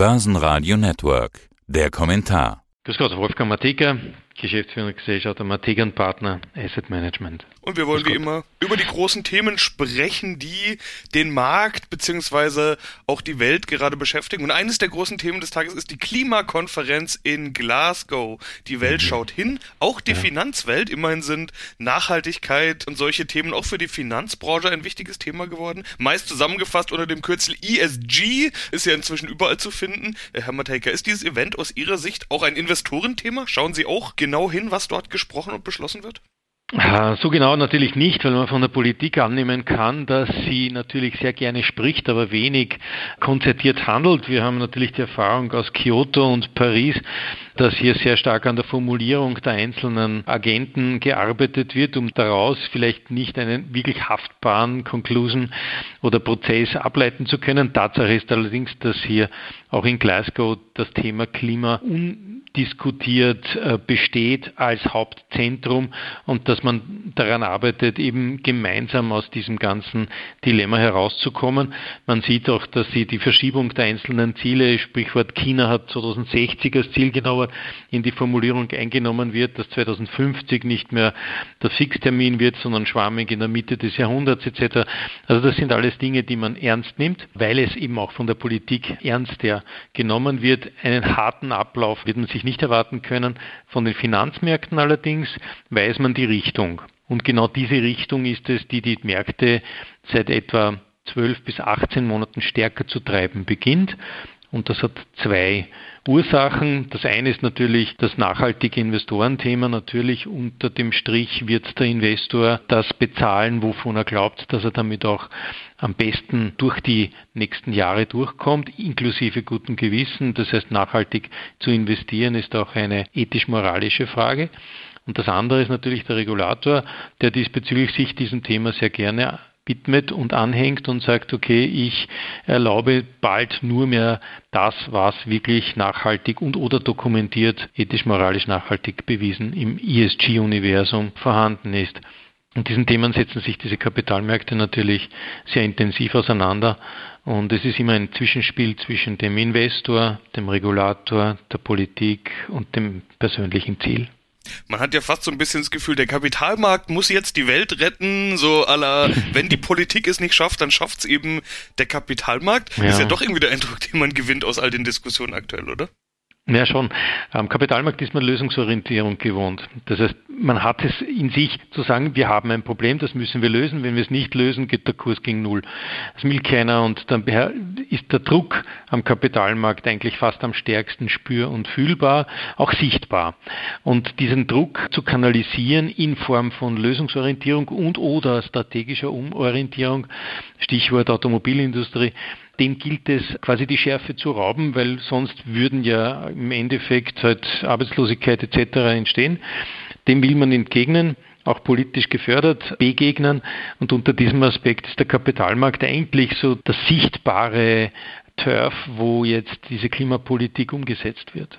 Börsenradio Network. Der Kommentar. Grüß Gott, Wolfgang Mateka, Geschäftsführender Gesellschaft Mateka Partner Asset Management. Und wir wollen wie immer über die großen Themen sprechen, die den Markt beziehungsweise auch die Welt gerade beschäftigen. Und eines der großen Themen des Tages ist die Klimakonferenz in Glasgow. Die Welt mhm. schaut hin, auch die ja. Finanzwelt. Immerhin sind Nachhaltigkeit und solche Themen auch für die Finanzbranche ein wichtiges Thema geworden. Meist zusammengefasst unter dem Kürzel ESG, ist ja inzwischen überall zu finden. Herr Matejka, ist dieses Event aus Ihrer Sicht auch ein Investorenthema? Schauen Sie auch genau hin, was dort gesprochen und beschlossen wird? So genau natürlich nicht, weil man von der Politik annehmen kann, dass sie natürlich sehr gerne spricht, aber wenig konzertiert handelt. Wir haben natürlich die Erfahrung aus Kyoto und Paris, dass hier sehr stark an der Formulierung der einzelnen Agenten gearbeitet wird, um daraus vielleicht nicht einen wirklich haftbaren Conclusion oder Prozess ableiten zu können. Tatsache ist allerdings, dass hier auch in Glasgow das Thema Klima undiskutiert äh, besteht als Hauptzentrum und dass man daran arbeitet, eben gemeinsam aus diesem ganzen Dilemma herauszukommen. Man sieht auch, dass sie die Verschiebung der einzelnen Ziele, Sprichwort China hat 2060 als Ziel genauer in die Formulierung eingenommen wird, dass 2050 nicht mehr der Fixtermin wird, sondern schwammig in der Mitte des Jahrhunderts etc. Also das sind alles Dinge, die man ernst nimmt, weil es eben auch von der Politik ernst genommen wird. Einen harten Ablauf wird man sich nicht erwarten können. Von den Finanzmärkten allerdings weiß man die Richtung. Und genau diese Richtung ist es, die die Märkte seit etwa 12 bis 18 Monaten stärker zu treiben beginnt. Und das hat zwei Ursachen. Das eine ist natürlich das nachhaltige Investorenthema. Natürlich unter dem Strich wird der Investor das bezahlen, wovon er glaubt, dass er damit auch am besten durch die nächsten Jahre durchkommt, inklusive gutem Gewissen. Das heißt, nachhaltig zu investieren ist auch eine ethisch-moralische Frage. Und das andere ist natürlich der Regulator, der diesbezüglich sich diesem Thema sehr gerne widmet und anhängt und sagt, okay, ich erlaube bald nur mehr das, was wirklich nachhaltig und oder dokumentiert, ethisch-moralisch nachhaltig bewiesen im ESG-Universum vorhanden ist. Und diesen Themen setzen sich diese Kapitalmärkte natürlich sehr intensiv auseinander. Und es ist immer ein Zwischenspiel zwischen dem Investor, dem Regulator, der Politik und dem persönlichen Ziel. Man hat ja fast so ein bisschen das Gefühl, der Kapitalmarkt muss jetzt die Welt retten, so aller, wenn die Politik es nicht schafft, dann schafft es eben der Kapitalmarkt. Ja. Ist ja doch irgendwie der Eindruck, den man gewinnt aus all den Diskussionen aktuell, oder? Ja, schon. Am Kapitalmarkt ist man Lösungsorientierung gewohnt. Das heißt, man hat es in sich zu sagen, wir haben ein Problem, das müssen wir lösen. Wenn wir es nicht lösen, geht der Kurs gegen Null. Das will keiner und dann ist der Druck am Kapitalmarkt eigentlich fast am stärksten spür- und fühlbar, auch sichtbar. Und diesen Druck zu kanalisieren in Form von Lösungsorientierung und oder strategischer Umorientierung, Stichwort Automobilindustrie, dem gilt es quasi die Schärfe zu rauben, weil sonst würden ja im Endeffekt halt Arbeitslosigkeit etc. entstehen. Dem will man entgegnen auch politisch gefördert, begegnen. Und unter diesem Aspekt ist der Kapitalmarkt eigentlich so das sichtbare Turf, wo jetzt diese Klimapolitik umgesetzt wird.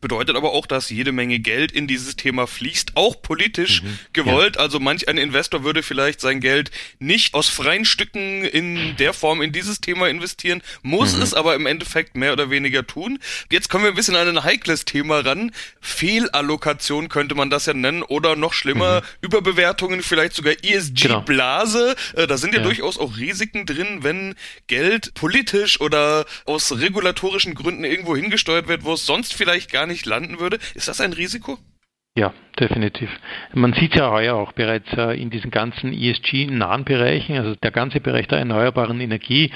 Bedeutet aber auch, dass jede Menge Geld in dieses Thema fließt, auch politisch mhm. gewollt. Ja. Also manch ein Investor würde vielleicht sein Geld nicht aus freien Stücken in der Form in dieses Thema investieren, muss mhm. es aber im Endeffekt mehr oder weniger tun. Jetzt kommen wir ein bisschen an ein heikles Thema ran. Fehlallokation könnte man das ja nennen oder noch schlimmer, mhm. Überbewertungen, vielleicht sogar ESG-Blase. Genau. Äh, da sind ja, ja durchaus auch Risiken drin, wenn Geld politisch oder aus regulatorischen Gründen irgendwo hingesteuert wird, wo es sonst vielleicht gar nicht landen würde. Ist das ein Risiko? Ja, definitiv. Man sieht ja heuer auch bereits äh, in diesen ganzen ESG-nahen Bereichen, also der ganze Bereich der erneuerbaren Energie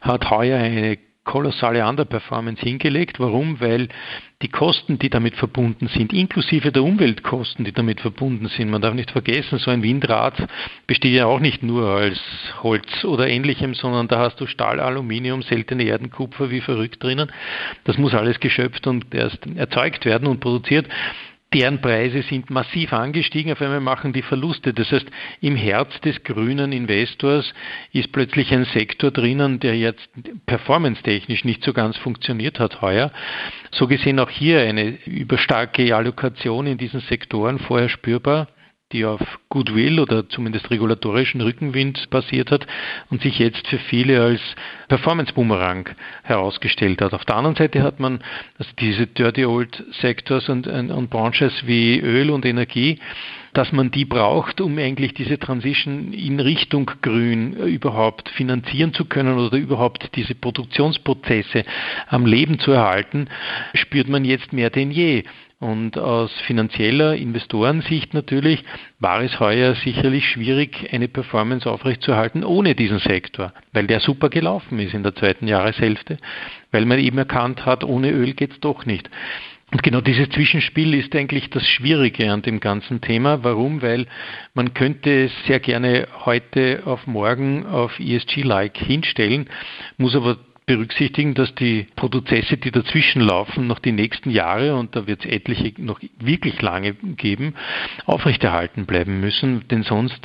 hat heuer eine kolossale Underperformance hingelegt. Warum? Weil die Kosten, die damit verbunden sind, inklusive der Umweltkosten, die damit verbunden sind, man darf nicht vergessen, so ein Windrad besteht ja auch nicht nur als Holz oder ähnlichem, sondern da hast du Stahl, Aluminium, seltene Erden, Kupfer wie verrückt drinnen. Das muss alles geschöpft und erst erzeugt werden und produziert deren Preise sind massiv angestiegen, auf einmal machen die Verluste. Das heißt, im Herz des grünen Investors ist plötzlich ein Sektor drinnen, der jetzt performance-technisch nicht so ganz funktioniert hat heuer. So gesehen auch hier eine überstarke Allokation in diesen Sektoren vorher spürbar. Die auf Goodwill oder zumindest regulatorischen Rückenwind basiert hat und sich jetzt für viele als Performance-Boomerang herausgestellt hat. Auf der anderen Seite hat man also diese Dirty Old Sectors und, und Branches wie Öl und Energie, dass man die braucht, um eigentlich diese Transition in Richtung Grün überhaupt finanzieren zu können oder überhaupt diese Produktionsprozesse am Leben zu erhalten, spürt man jetzt mehr denn je. Und aus finanzieller Investorensicht natürlich war es heuer sicherlich schwierig, eine Performance aufrechtzuerhalten ohne diesen Sektor, weil der super gelaufen ist in der zweiten Jahreshälfte, weil man eben erkannt hat, ohne Öl geht's doch nicht. Und genau dieses Zwischenspiel ist eigentlich das Schwierige an dem ganzen Thema. Warum? Weil man könnte es sehr gerne heute auf morgen auf ESG-like hinstellen, muss aber berücksichtigen, dass die Prozesse, die dazwischen laufen, noch die nächsten Jahre, und da wird es etliche noch wirklich lange geben, aufrechterhalten bleiben müssen, denn sonst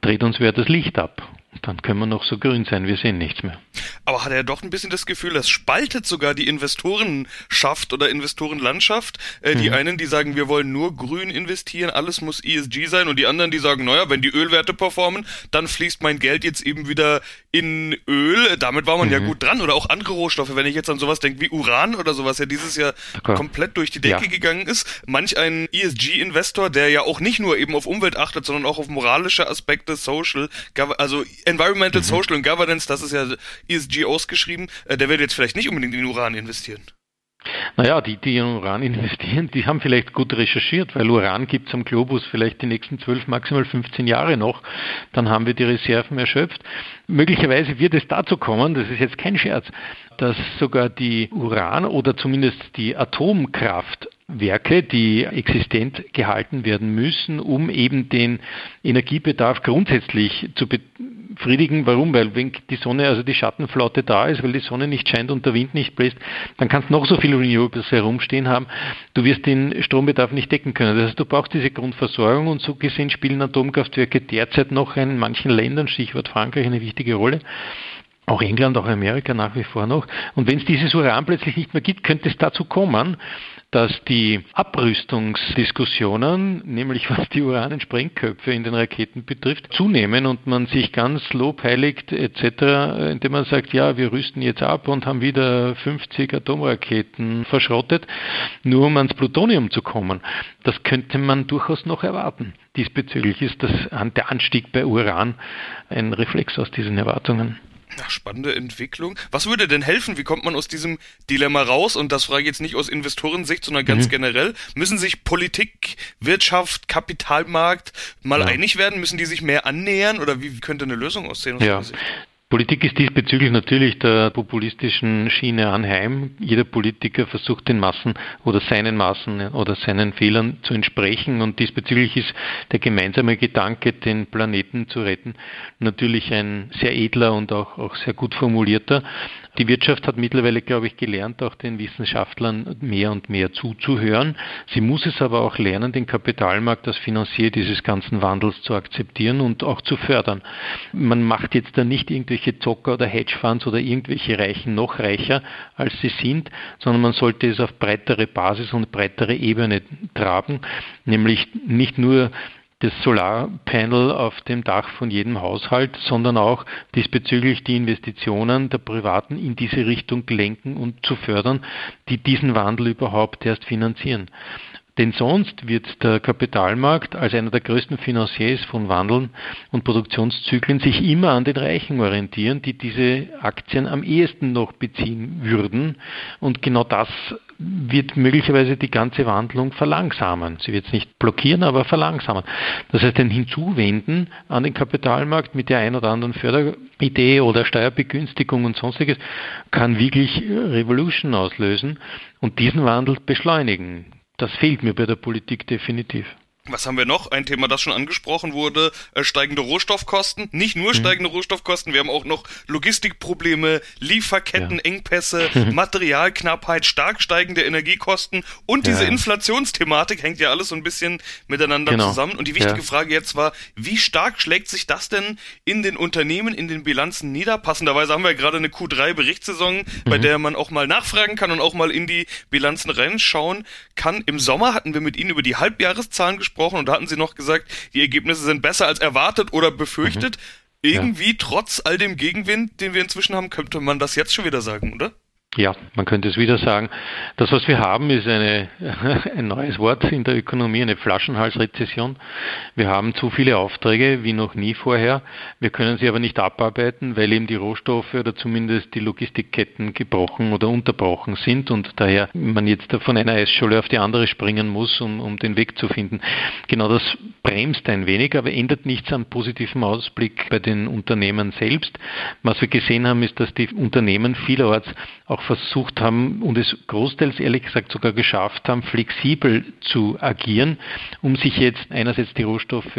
dreht uns wer das Licht ab. Dann können wir noch so grün sein, wir sehen nichts mehr. Aber hat er doch ein bisschen das Gefühl, das spaltet sogar die Investorenschaft oder Investorenlandschaft. Äh, mhm. Die einen, die sagen, wir wollen nur grün investieren, alles muss ESG sein und die anderen, die sagen, naja, wenn die Ölwerte performen, dann fließt mein Geld jetzt eben wieder in Öl. Damit war man mhm. ja gut dran. Oder auch andere Rohstoffe, wenn ich jetzt an sowas denke wie Uran oder sowas, ja dieses Jahr okay. komplett durch die Decke ja. gegangen ist. Manch ein ESG-Investor, der ja auch nicht nur eben auf Umwelt achtet, sondern auch auf moralische Aspekte, Social, also Environmental, mhm. Social und Governance, das ist ja ESG ausgeschrieben, äh, der wird jetzt vielleicht nicht unbedingt in Uran investieren. Naja, die, die in Uran investieren, die haben vielleicht gut recherchiert, weil Uran gibt es am Globus vielleicht die nächsten 12, maximal 15 Jahre noch. Dann haben wir die Reserven erschöpft. Möglicherweise wird es dazu kommen, das ist jetzt kein Scherz, dass sogar die Uran oder zumindest die Atomkraft Werke, die existent gehalten werden müssen, um eben den Energiebedarf grundsätzlich zu befriedigen. Warum? Weil wenn die Sonne, also die Schattenflaute da ist, weil die Sonne nicht scheint und der Wind nicht bläst, dann kannst du noch so viele Renewables herumstehen haben. Du wirst den Strombedarf nicht decken können. Das heißt, du brauchst diese Grundversorgung und so gesehen spielen Atomkraftwerke derzeit noch in manchen Ländern, Stichwort Frankreich, eine wichtige Rolle auch England, auch Amerika nach wie vor noch. Und wenn es dieses Uran plötzlich nicht mehr gibt, könnte es dazu kommen, dass die Abrüstungsdiskussionen, nämlich was die Uran- und Sprengköpfe in den Raketen betrifft, zunehmen und man sich ganz lobheiligt etc., indem man sagt, ja, wir rüsten jetzt ab und haben wieder 50 Atomraketen verschrottet, nur um ans Plutonium zu kommen. Das könnte man durchaus noch erwarten. Diesbezüglich ist das, der Anstieg bei Uran ein Reflex aus diesen Erwartungen. Ja, spannende Entwicklung. Was würde denn helfen? Wie kommt man aus diesem Dilemma raus? Und das frage ich jetzt nicht aus Investorensicht, sondern ganz mhm. generell. Müssen sich Politik, Wirtschaft, Kapitalmarkt mal ja. einig werden? Müssen die sich mehr annähern? Oder wie könnte eine Lösung aussehen? Ja. Politik ist diesbezüglich natürlich der populistischen Schiene anheim. Jeder Politiker versucht den Massen oder seinen Massen oder seinen Fehlern zu entsprechen und diesbezüglich ist der gemeinsame Gedanke, den Planeten zu retten, natürlich ein sehr edler und auch, auch sehr gut formulierter. Die Wirtschaft hat mittlerweile, glaube ich, gelernt, auch den Wissenschaftlern mehr und mehr zuzuhören. Sie muss es aber auch lernen, den Kapitalmarkt als Finanzier dieses ganzen Wandels zu akzeptieren und auch zu fördern. Man macht jetzt da nicht irgendwelche Zocker oder Hedgefonds oder irgendwelche Reichen noch reicher, als sie sind, sondern man sollte es auf breitere Basis und breitere Ebene tragen, nämlich nicht nur das Solarpanel auf dem Dach von jedem Haushalt, sondern auch diesbezüglich die Investitionen der Privaten in diese Richtung lenken und zu fördern, die diesen Wandel überhaupt erst finanzieren. Denn sonst wird der Kapitalmarkt als einer der größten Financiers von Wandeln und Produktionszyklen sich immer an den Reichen orientieren, die diese Aktien am ehesten noch beziehen würden. Und genau das wird möglicherweise die ganze Wandlung verlangsamen. Sie wird es nicht blockieren, aber verlangsamen. Das heißt, ein Hinzuwenden an den Kapitalmarkt mit der ein oder anderen Förderidee oder Steuerbegünstigung und sonstiges kann wirklich Revolution auslösen und diesen Wandel beschleunigen. Das fehlt mir bei der Politik definitiv. Was haben wir noch? Ein Thema, das schon angesprochen wurde, äh, steigende Rohstoffkosten. Nicht nur mhm. steigende Rohstoffkosten, wir haben auch noch Logistikprobleme, Lieferkettenengpässe, ja. Materialknappheit, stark steigende Energiekosten und diese ja. Inflationsthematik hängt ja alles so ein bisschen miteinander genau. zusammen. Und die wichtige ja. Frage jetzt war, wie stark schlägt sich das denn in den Unternehmen, in den Bilanzen nieder? Passenderweise haben wir gerade eine Q3-Berichtssaison, mhm. bei der man auch mal nachfragen kann und auch mal in die Bilanzen reinschauen kann. Im Sommer hatten wir mit Ihnen über die Halbjahreszahlen gesprochen gesprochen und da hatten Sie noch gesagt, die Ergebnisse sind besser als erwartet oder befürchtet. Mhm. Irgendwie, ja. trotz all dem Gegenwind, den wir inzwischen haben, könnte man das jetzt schon wieder sagen, oder? Ja, man könnte es wieder sagen. Das, was wir haben, ist eine, ein neues Wort in der Ökonomie, eine Flaschenhalsrezession. Wir haben zu viele Aufträge wie noch nie vorher. Wir können sie aber nicht abarbeiten, weil eben die Rohstoffe oder zumindest die Logistikketten gebrochen oder unterbrochen sind und daher man jetzt von einer Eisscholle auf die andere springen muss, um, um den Weg zu finden. Genau das bremst ein wenig, aber ändert nichts am positiven Ausblick bei den Unternehmen selbst. Was wir gesehen haben, ist, dass die Unternehmen vielerorts auch versucht haben und es großteils ehrlich gesagt sogar geschafft haben, flexibel zu agieren, um sich jetzt einerseits die Rohstoffe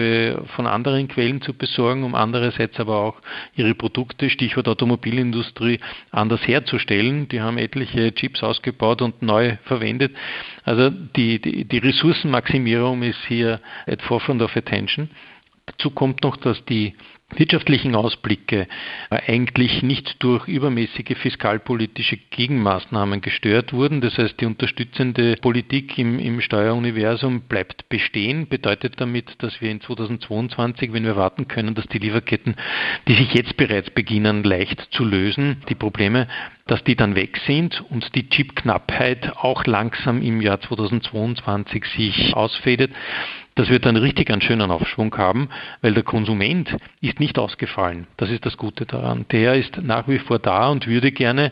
von anderen Quellen zu besorgen, um andererseits aber auch ihre Produkte, Stichwort Automobilindustrie, anders herzustellen. Die haben etliche Chips ausgebaut und neu verwendet. Also die, die, die Ressourcenmaximierung ist hier at forefront of attention. Dazu kommt noch, dass die wirtschaftlichen Ausblicke eigentlich nicht durch übermäßige fiskalpolitische Gegenmaßnahmen gestört wurden. Das heißt, die unterstützende Politik im, im Steueruniversum bleibt bestehen, bedeutet damit, dass wir in 2022, wenn wir warten können, dass die Lieferketten, die sich jetzt bereits beginnen, leicht zu lösen, die Probleme, dass die dann weg sind und die Chipknappheit auch langsam im Jahr 2022 sich ausfädet dass wir dann richtig einen schönen Aufschwung haben, weil der Konsument ist nicht ausgefallen. Das ist das Gute daran. Der ist nach wie vor da und würde gerne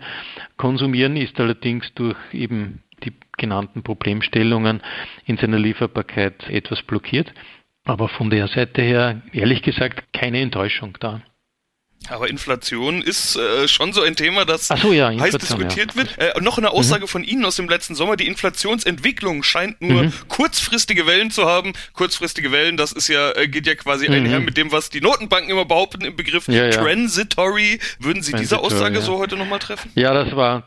konsumieren, ist allerdings durch eben die genannten Problemstellungen in seiner Lieferbarkeit etwas blockiert. Aber von der Seite her, ehrlich gesagt, keine Enttäuschung da. Aber Inflation ist äh, schon so ein Thema, das so, ja, heiß diskutiert ja. wird. Äh, noch eine Aussage mhm. von Ihnen aus dem letzten Sommer. Die Inflationsentwicklung scheint nur mhm. kurzfristige Wellen zu haben. Kurzfristige Wellen, das ist ja, äh, geht ja quasi mhm. einher mit dem, was die Notenbanken immer behaupten im Begriff ja, Transitory. Würden Sie diese Aussage so heute nochmal treffen? Ja, das war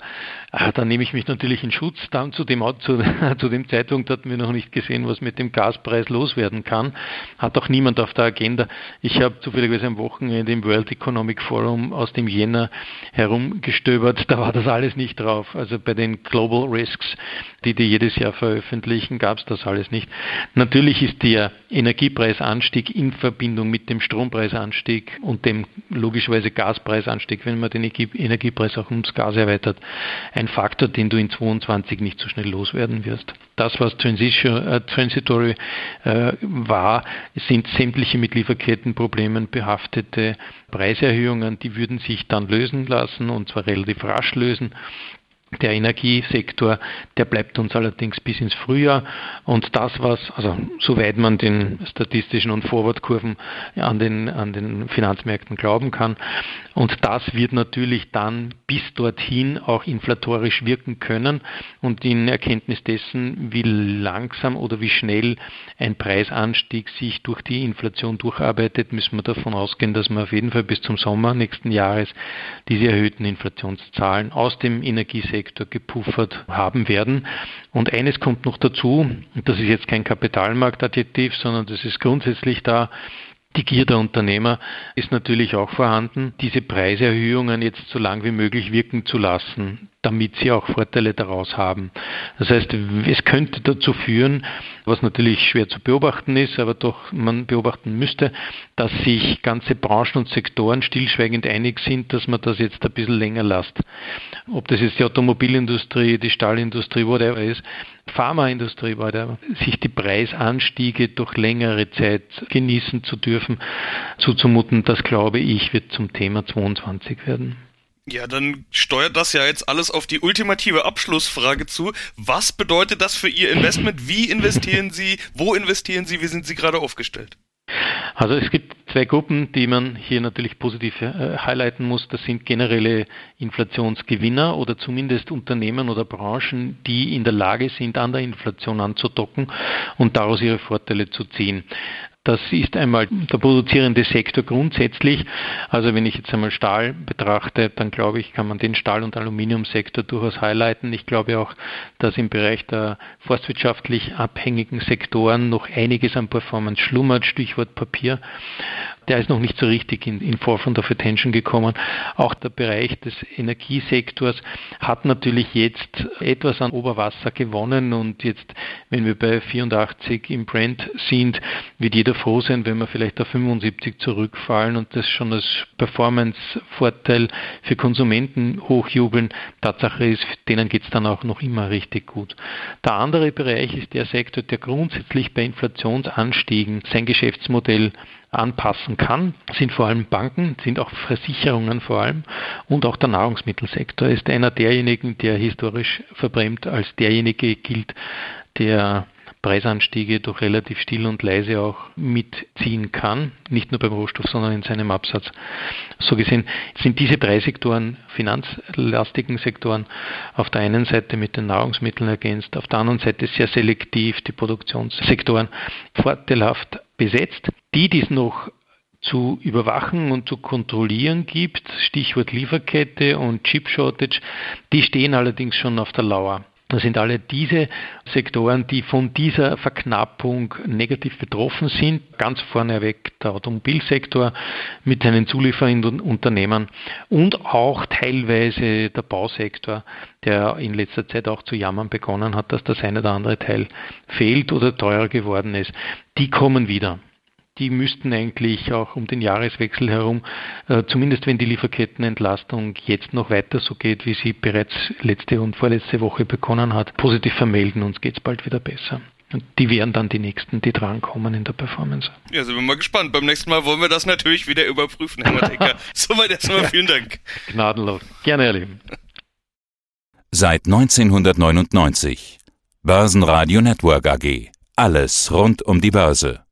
Ah, da nehme ich mich natürlich in Schutz. Dann zu dem, zu, zu dem Zeitpunkt hatten wir noch nicht gesehen, was mit dem Gaspreis loswerden kann. Hat auch niemand auf der Agenda. Ich habe zufälligerweise am Wochenende im World Economic Forum aus dem Jänner herumgestöbert. Da war das alles nicht drauf. Also bei den Global Risks, die die jedes Jahr veröffentlichen, gab es das alles nicht. Natürlich ist der Energiepreisanstieg in Verbindung mit dem Strompreisanstieg und dem logischerweise Gaspreisanstieg, wenn man den Energiepreis auch ums Gas erweitert, ein Faktor, den du in 22 nicht so schnell loswerden wirst. Das, was äh, Transitory äh, war, sind sämtliche mit Lieferkettenproblemen behaftete Preiserhöhungen, die würden sich dann lösen lassen und zwar relativ rasch lösen. Der Energiesektor, der bleibt uns allerdings bis ins Frühjahr. Und das, was, also soweit man den statistischen und Forwardkurven an den, an den Finanzmärkten glauben kann, und das wird natürlich dann bis dorthin auch inflatorisch wirken können und in Erkenntnis dessen, wie langsam oder wie schnell ein Preisanstieg sich durch die Inflation durcharbeitet, müssen wir davon ausgehen, dass wir auf jeden Fall bis zum Sommer nächsten Jahres diese erhöhten Inflationszahlen aus dem Energiesektor gepuffert haben werden. Und eines kommt noch dazu, das ist jetzt kein Kapitalmarktadjektiv, sondern das ist grundsätzlich da, die Gier der Unternehmer ist natürlich auch vorhanden, diese Preiserhöhungen jetzt so lang wie möglich wirken zu lassen damit sie auch Vorteile daraus haben. Das heißt, es könnte dazu führen, was natürlich schwer zu beobachten ist, aber doch man beobachten müsste, dass sich ganze Branchen und Sektoren stillschweigend einig sind, dass man das jetzt ein bisschen länger lässt. Ob das jetzt die Automobilindustrie, die Stahlindustrie, whatever ist, Pharmaindustrie, whatever, sich die Preisanstiege durch längere Zeit genießen zu dürfen, zuzumuten, das glaube ich, wird zum Thema 22 werden. Ja, dann steuert das ja jetzt alles auf die ultimative Abschlussfrage zu. Was bedeutet das für Ihr Investment? Wie investieren Sie? Wo investieren Sie? Wie sind Sie gerade aufgestellt? Also es gibt zwei Gruppen, die man hier natürlich positiv äh, highlighten muss. Das sind generelle Inflationsgewinner oder zumindest Unternehmen oder Branchen, die in der Lage sind, an der Inflation anzudocken und daraus ihre Vorteile zu ziehen. Das ist einmal der produzierende Sektor grundsätzlich. Also wenn ich jetzt einmal Stahl betrachte, dann glaube ich, kann man den Stahl- und Aluminiumsektor durchaus highlighten. Ich glaube auch, dass im Bereich der forstwirtschaftlich abhängigen Sektoren noch einiges an Performance schlummert, Stichwort Papier der ist noch nicht so richtig in, in Forefront of Attention gekommen. Auch der Bereich des Energiesektors hat natürlich jetzt etwas an Oberwasser gewonnen und jetzt wenn wir bei 84 im Brent sind, wird jeder froh sein, wenn wir vielleicht auf 75 zurückfallen und das schon als Performance-Vorteil für Konsumenten hochjubeln. Tatsache ist, denen geht es dann auch noch immer richtig gut. Der andere Bereich ist der Sektor, der grundsätzlich bei Inflationsanstiegen sein Geschäftsmodell anpassen kann, sind vor allem Banken, sind auch Versicherungen vor allem und auch der Nahrungsmittelsektor ist einer derjenigen, der historisch verbrämt als derjenige gilt, der Preisanstiege durch relativ still und leise auch mitziehen kann, nicht nur beim Rohstoff, sondern in seinem Absatz. So gesehen sind diese drei Sektoren, finanzlastigen Sektoren, auf der einen Seite mit den Nahrungsmitteln ergänzt, auf der anderen Seite sehr selektiv die Produktionssektoren vorteilhaft besetzt. Die, die es noch zu überwachen und zu kontrollieren gibt, Stichwort Lieferkette und Chip Shortage, die stehen allerdings schon auf der Lauer. Das sind alle diese Sektoren, die von dieser Verknappung negativ betroffen sind. Ganz vorneweg der Automobilsektor mit seinen zuliefernden Unternehmen und auch teilweise der Bausektor, der in letzter Zeit auch zu jammern begonnen hat, dass das eine oder andere Teil fehlt oder teurer geworden ist. Die kommen wieder die müssten eigentlich auch um den Jahreswechsel herum, äh, zumindest wenn die Lieferkettenentlastung jetzt noch weiter so geht, wie sie bereits letzte und vorletzte Woche begonnen hat, positiv vermelden, uns geht es bald wieder besser. Und die wären dann die nächsten, die drankommen in der Performance. Ja, sind wir mal gespannt. Beim nächsten Mal wollen wir das natürlich wieder überprüfen, Herr Mateka. Soweit erstmal vielen Dank. Gnadenlos. Gerne, erleben. Seit 1999. Börsenradio Network AG. Alles rund um die Börse.